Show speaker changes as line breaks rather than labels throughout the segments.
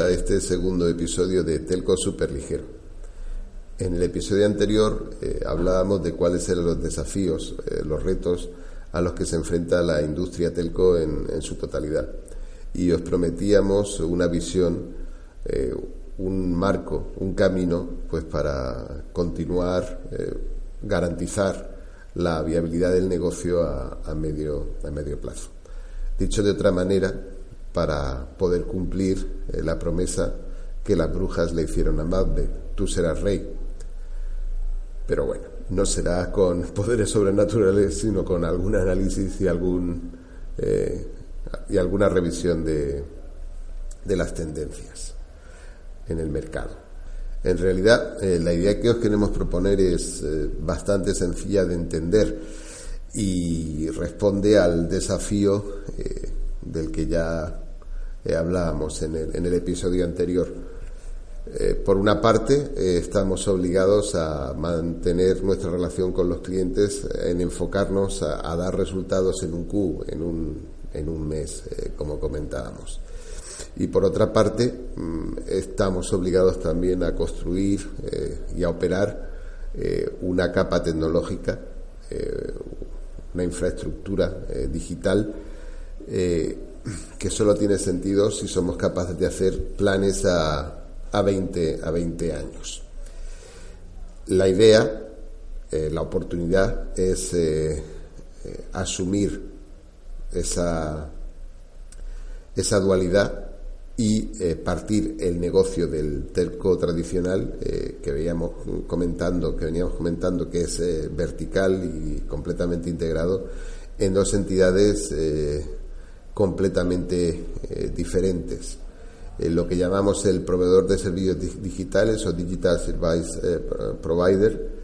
A este segundo episodio de Telco Superligero. En el episodio anterior eh, hablábamos de cuáles eran los desafíos, eh, los retos a los que se enfrenta la industria telco en, su totalidad. Y os prometíamos una visión, eh, un marco, un camino, pues para continuar, garantizar la viabilidad del negocio a, medio, a medio plazo. Dicho de otra manera, para poder cumplir eh, la promesa que las brujas le hicieron a Macbeth, tú serás rey. Pero bueno, no será con poderes sobrenaturales, sino con algún análisis y algún eh, y alguna revisión de, de, las tendencias en el mercado. En realidad, eh, la idea que os queremos proponer es bastante sencilla de entender y responde al desafío del que ya eh, hablábamos en el, en el, episodio anterior. Eh, por una parte, eh, estamos obligados a mantener nuestra relación con los clientes en enfocarnos a, dar resultados en un Q, en un, en un mes, como comentábamos. Y por otra parte, mm, estamos obligados también a construir y a operar una capa tecnológica, una infraestructura digital que solo tiene sentido si somos capaces de hacer planes a, a, 20, a 20 años. La idea, eh, la oportunidad es eh, eh, asumir esa, esa dualidad y partir el negocio del telco tradicional que veíamos comentando, que veníamos comentando que es vertical y completamente integrado en dos entidades completamente eh, diferentes. Eh, lo que llamamos el proveedor de servicios digitales o Digital Service eh, Provider,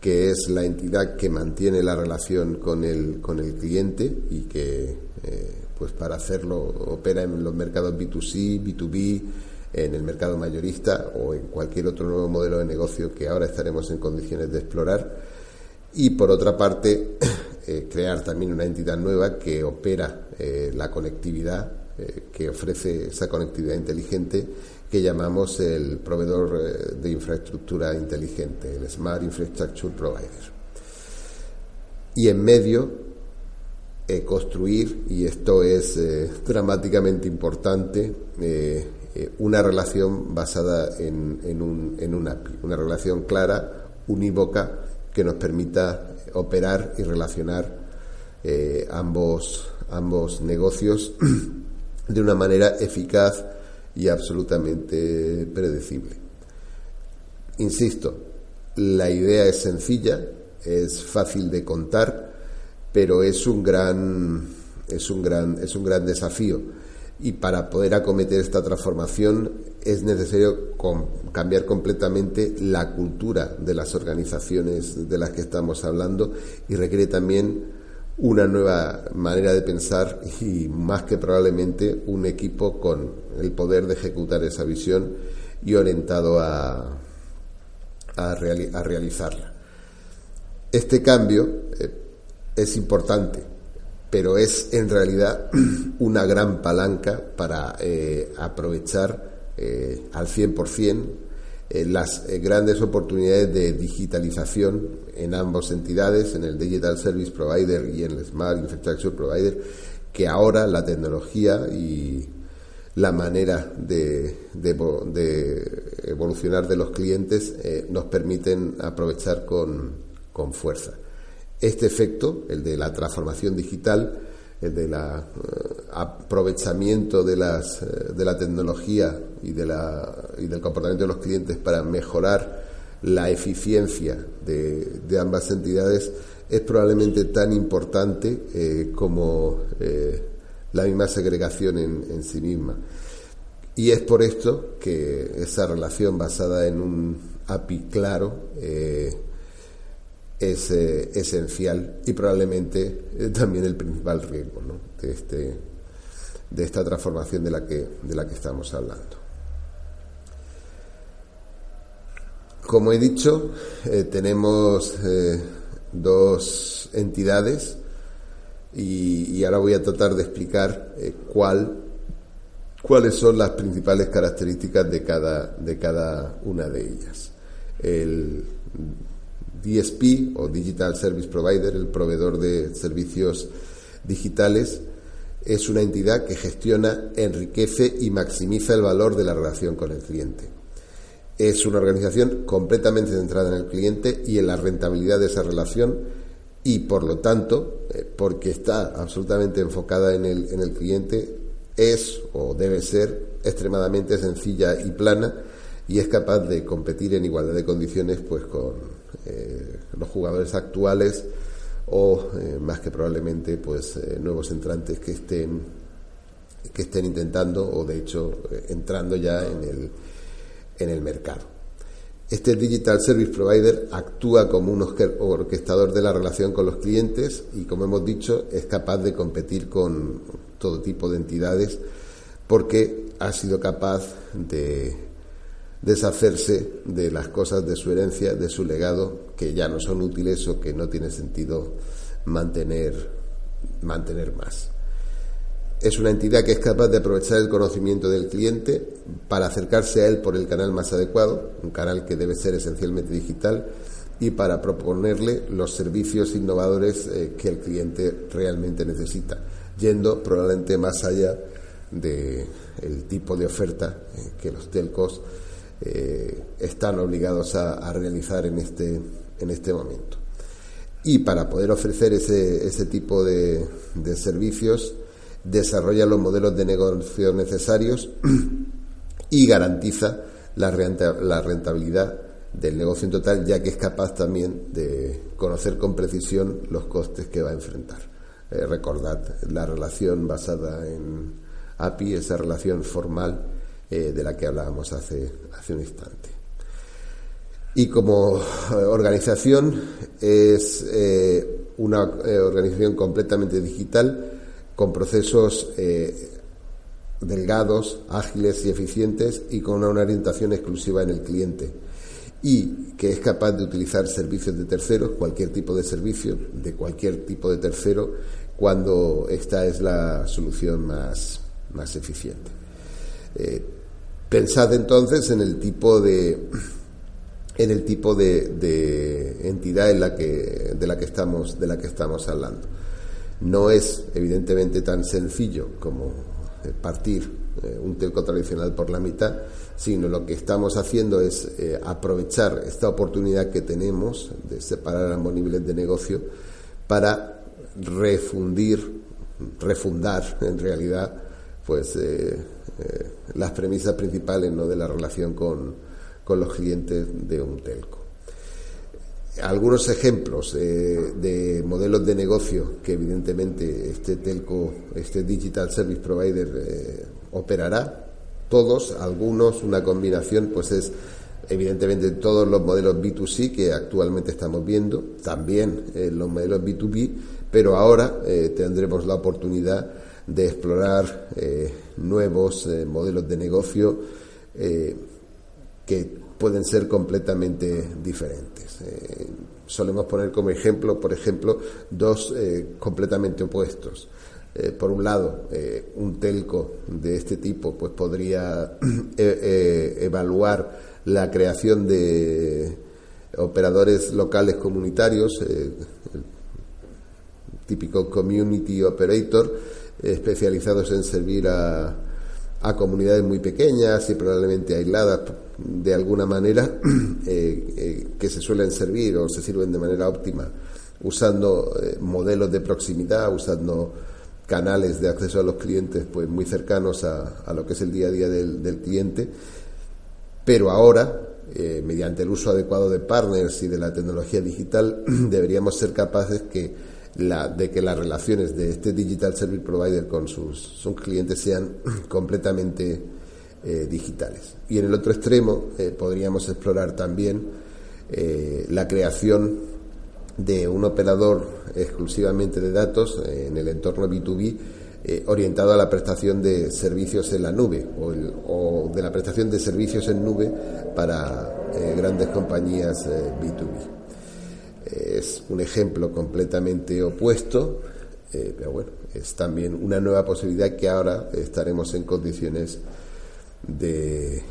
que es la entidad que mantiene la relación con el, con el cliente y que, pues para hacerlo, opera en los mercados B2C, B2B, en el mercado mayorista o en cualquier otro nuevo modelo de negocio que ahora estaremos en condiciones de explorar. Y por otra parte, crear también una entidad nueva que opera eh, la conectividad, eh, que ofrece esa conectividad inteligente que llamamos el proveedor eh, de infraestructura inteligente, el Smart Infrastructure Provider. Y en medio, construir, y esto es dramáticamente importante, una relación basada en, en, un, en un API, una relación clara, unívoca, que nos permita operar y relacionar ambos, ambos negocios de una manera eficaz y absolutamente predecible. Insisto, la idea es sencilla, es fácil de contar, pero es un gran es un gran es un gran desafío y para poder acometer esta transformación es necesario cambiar completamente la cultura de las organizaciones de las que estamos hablando y requiere también una nueva manera de pensar y más que probablemente un equipo con el poder de ejecutar esa visión y orientado a, a, realizarla. Este cambio eh, es importante, pero es en realidad una gran palanca para eh, aprovechar eh, al 100% eh, las eh, grandes oportunidades de digitalización en ambas entidades, en el Digital Service Provider y en el Smart Infrastructure Provider, que ahora la tecnología y la manera de, evolucionar de los clientes eh, nos permiten aprovechar con, con, fuerza. Este efecto, el de la transformación digital, el del eh, aprovechamiento de, las, eh, de la tecnología y, de la, y del comportamiento de los clientes para mejorar la eficiencia de, ambas entidades es probablemente tan importante como la misma segregación en, sí misma. Y es por esto que esa relación basada en un API claro eh, es eh, esencial y probablemente eh, también el principal riesgo de, este, de esta transformación de la que, de la que estamos hablando. Como he dicho, tenemos dos entidades y, ahora voy a tratar de explicar eh, cuál, cuáles son las principales características de cada, de cada una de ellas. El DSP o Digital Service Provider, el proveedor de servicios digitales, es una entidad que gestiona, enriquece y maximiza el valor de la relación con el cliente. Es una organización completamente centrada en el cliente y en la rentabilidad de esa relación y por lo tanto, eh, porque está absolutamente enfocada en el, en el cliente, es o debe ser extremadamente sencilla y plana y es capaz de competir en igualdad de condiciones pues con eh, los jugadores actuales o eh, más que probablemente pues nuevos entrantes que estén que estén intentando o de hecho entrando ya en el en el mercado. Este Digital Service Provider actúa como un orquestador de la relación con los clientes y, como hemos dicho, es capaz de competir con todo tipo de entidades porque ha sido capaz de deshacerse de las cosas de su herencia, de su legado, que ya no son útiles o que no tiene sentido mantener, mantener más. Es una entidad que es capaz de aprovechar el conocimiento del cliente para acercarse a él por el canal más adecuado, un canal que debe ser esencialmente digital, y para proponerle los servicios innovadores eh, que el cliente realmente necesita, yendo probablemente más allá del tipo de oferta eh, que los telcos eh, están obligados a, realizar en este, en este momento. Y para poder ofrecer ese, ese tipo de servicios, desarrolla los modelos de negocio necesarios y garantiza la rentabilidad del negocio en total, ya que es capaz también de conocer con precisión los costes que va a enfrentar. Eh, recordad la relación basada en API, esa relación formal eh, de la que hablábamos hace, hace un instante. Y como eh, organización es una organización completamente digital con procesos eh, delgados, ágiles y eficientes y con una orientación exclusiva en el cliente y que es capaz de utilizar servicios de terceros, cualquier tipo de servicio, de cualquier tipo de tercero, cuando esta es la solución más, más eficiente. Eh, pensad entonces en el tipo de en el tipo de, entidad en la que, de la que estamos de la que estamos hablando. No es evidentemente tan sencillo como eh, partir eh, un telco tradicional por la mitad, sino lo que estamos haciendo es eh, aprovechar esta oportunidad que tenemos de separar ambos niveles de negocio para refundir, refundar en realidad, pues las premisas principales ¿no? de la relación con los clientes de un telco algunos ejemplos eh, de modelos de negocio que evidentemente este telco, este digital service provider eh, operará. Todos, algunos, una combinación, pues es evidentemente todos los modelos B2C que actualmente estamos viendo, también eh, los modelos B2B, pero ahora tendremos la oportunidad de explorar nuevos modelos de negocio que pueden ser completamente diferentes. Eh, solemos poner como ejemplo, por ejemplo, dos eh, completamente opuestos. Eh, por un lado, un telco de este tipo pues podría evaluar la creación de operadores locales comunitarios, típico community operator, especializados en servir a, a comunidades muy pequeñas y probablemente aisladas de alguna manera que se suelen servir o se sirven de manera óptima usando modelos de proximidad, usando canales de acceso a los clientes pues muy cercanos a, lo que es el día a día del, cliente, pero ahora, eh, mediante el uso adecuado de partners y de la tecnología digital, deberíamos ser capaces que la, de que las relaciones de este Digital Service Provider con sus, clientes sean completamente eh, digitales. Y en el otro extremo eh, podríamos explorar también la creación de un operador exclusivamente de datos en el entorno B2B eh, orientado a la prestación de servicios en la nube o, de la prestación de servicios en nube para eh, grandes compañías B2B. Eh, es un ejemplo completamente opuesto, pero bueno, es también una nueva posibilidad que ahora estaremos en condiciones de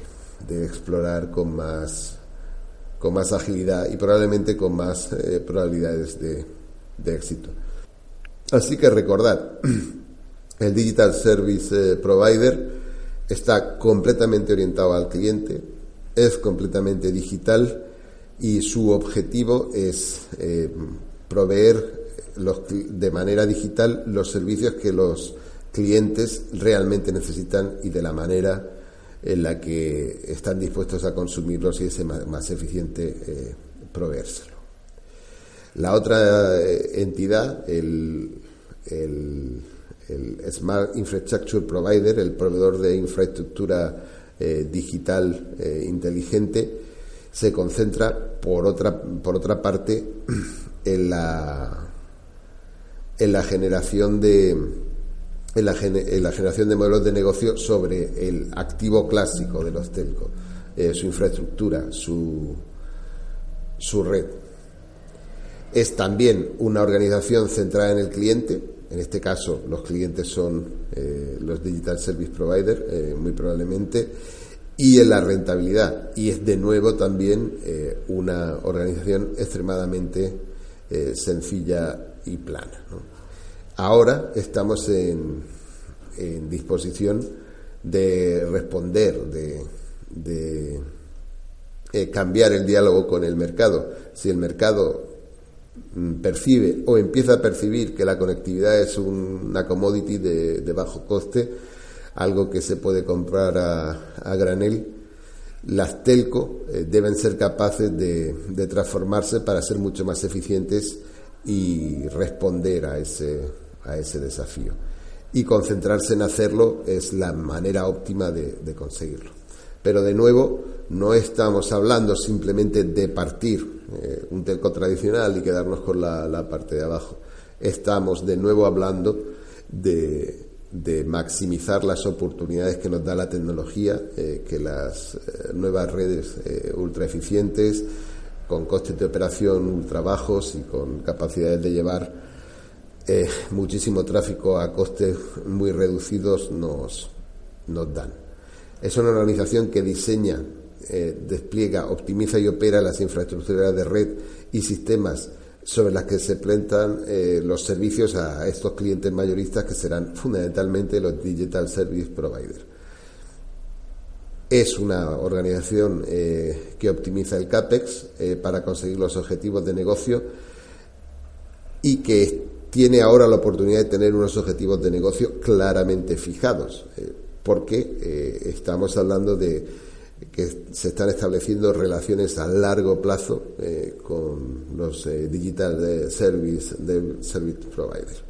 explorar con más con más agilidad y probablemente con más eh, probabilidades de, éxito. Así que recordad, el Digital Service eh, Provider está completamente orientado al cliente, es completamente digital y su objetivo es eh, proveer de manera digital los servicios que los clientes realmente necesitan y de la manera en la que están dispuestos a consumirlos y es más, eficiente eh, proveérselo. La otra eh, entidad, el, Smart Infrastructure Provider, el proveedor de infraestructura digital inteligente, se concentra por otra, por otra parte en la, en la generación de, en la, generación de modelos de negocio sobre el activo clásico de los telcos, eh, su infraestructura, su, su red. Es también una organización centrada en el cliente, en este caso los clientes son eh, los Digital Service Provider, eh, muy probablemente, y en la rentabilidad. Y es de nuevo también una organización extremadamente sencilla y plana. Ahora estamos en, disposición de responder, de, eh, cambiar el diálogo con el mercado. Si el mercado mm, percibe o empieza a percibir que la conectividad es una commodity de, bajo coste, algo que se puede comprar a, granel, las telco eh, deben ser capaces de, de, transformarse para ser mucho más eficientes y responder a ese, a ese desafío. Y concentrarse en hacerlo es la manera óptima de, conseguirlo. Pero de nuevo, no estamos hablando simplemente de partir eh, un telco tradicional y quedarnos con la, parte de abajo. Estamos de nuevo hablando de, maximizar las oportunidades que nos da la tecnología, eh, que las eh, nuevas redes ultra eficientes, con costes de operación ultra bajos y con capacidades de llevar eh, muchísimo tráfico a costes muy reducidos nos, nos dan. Es una organización que diseña, eh, despliega, optimiza y opera las infraestructuras de red y sistemas sobre las que se plantan eh, los servicios a estos clientes mayoristas que serán fundamentalmente los Digital Service Provider. Es una organización que optimiza el CAPEX para conseguir los objetivos de negocio y que tiene ahora la oportunidad de tener unos objetivos de negocio claramente fijados, eh, porque eh, estamos hablando de que se están estableciendo relaciones a largo plazo eh, con los digital service, service providers.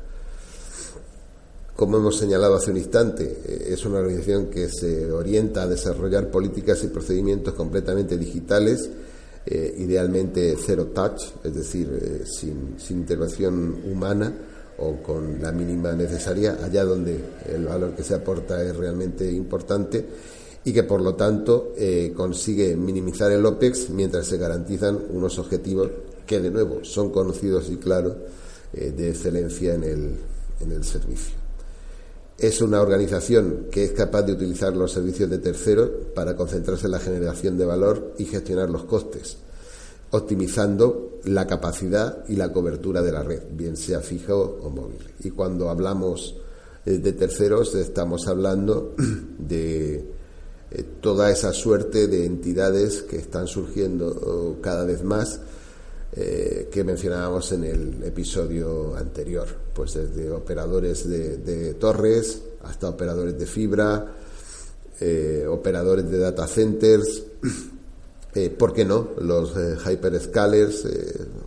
Como hemos señalado hace un instante, es una organización que se orienta a desarrollar políticas y procedimientos completamente digitales eh, idealmente cero touch, es decir, eh, sin, intervención humana o con la mínima necesaria, allá donde el valor que se aporta es realmente importante y que por lo tanto eh, consigue minimizar el OPEX mientras se garantizan unos objetivos que de nuevo son conocidos y claros de excelencia en el, en el servicio. Es una organización que es capaz de utilizar los servicios de terceros para concentrarse en la generación de valor y gestionar los costes, optimizando la capacidad y la cobertura de la red, bien sea fijo o móvil. Y cuando hablamos de terceros, estamos hablando de toda esa suerte de entidades que están surgiendo cada vez más eh, que mencionábamos en el episodio anterior, pues desde operadores de, torres hasta operadores de fibra, eh, operadores de data centers, eh, ¿por qué no? Los hyperscalers,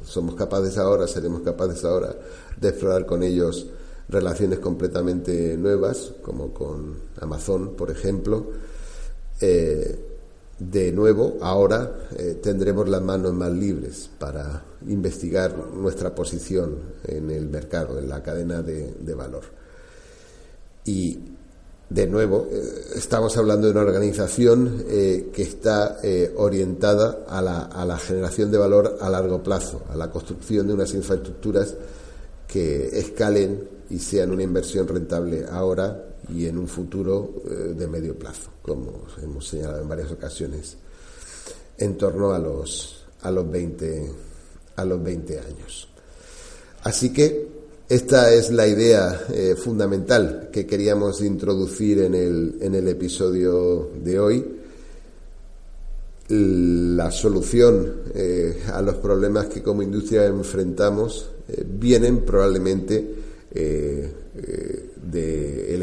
somos capaces ahora, seremos capaces ahora de explorar con ellos relaciones completamente nuevas, como con Amazon, por ejemplo de nuevo, ahora eh, tendremos las manos más libres para investigar nuestra posición en el mercado, en la cadena de, valor. Y, de nuevo, eh, estamos hablando de una organización eh, que está orientada a la, a la generación de valor a largo plazo, a la construcción de unas infraestructuras que escalen y sean una inversión rentable ahora y en un futuro eh, de medio plazo, como hemos señalado en varias ocasiones, en torno a los, a los, 20, a los 20 años. Así que esta es la idea eh, fundamental que queríamos introducir en el, en el episodio de hoy. La solución eh, a los problemas que como industria enfrentamos vienen probablemente del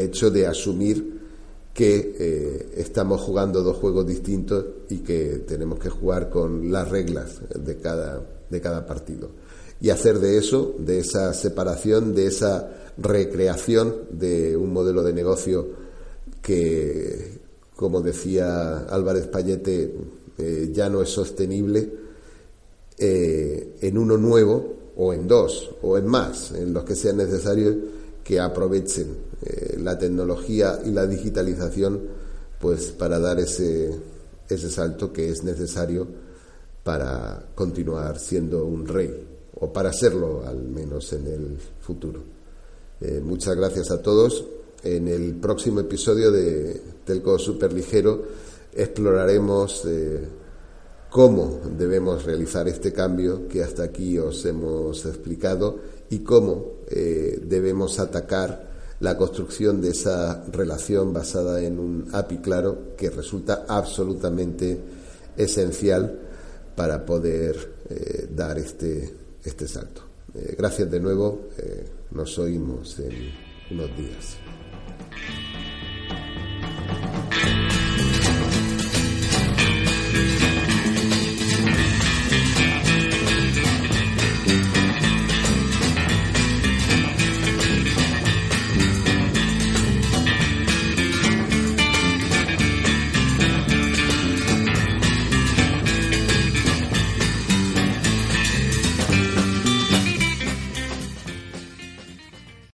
hecho de asumir que eh, estamos jugando dos juegos distintos y que tenemos que jugar con las reglas de cada, de cada partido. Y hacer de eso, de esa separación, de esa recreación de un modelo de negocio que, como decía Álvarez Payete, eh, ya no es sostenible, eh, en uno nuevo o en dos o en más, en los que sea necesario que aprovechen eh, la tecnología y la digitalización pues para dar ese, ese salto que es necesario para continuar siendo un rey o para serlo al menos en el futuro. Eh, muchas gracias a todos. En el próximo episodio de Telco Superligero exploraremos eh, cómo debemos realizar este cambio que hasta aquí os hemos explicado y cómo eh, debemos atacar la construcción de esa relación basada en un API claro que resulta absolutamente esencial para poder eh, dar este, este salto. Eh, gracias de nuevo, nos oímos en unos días.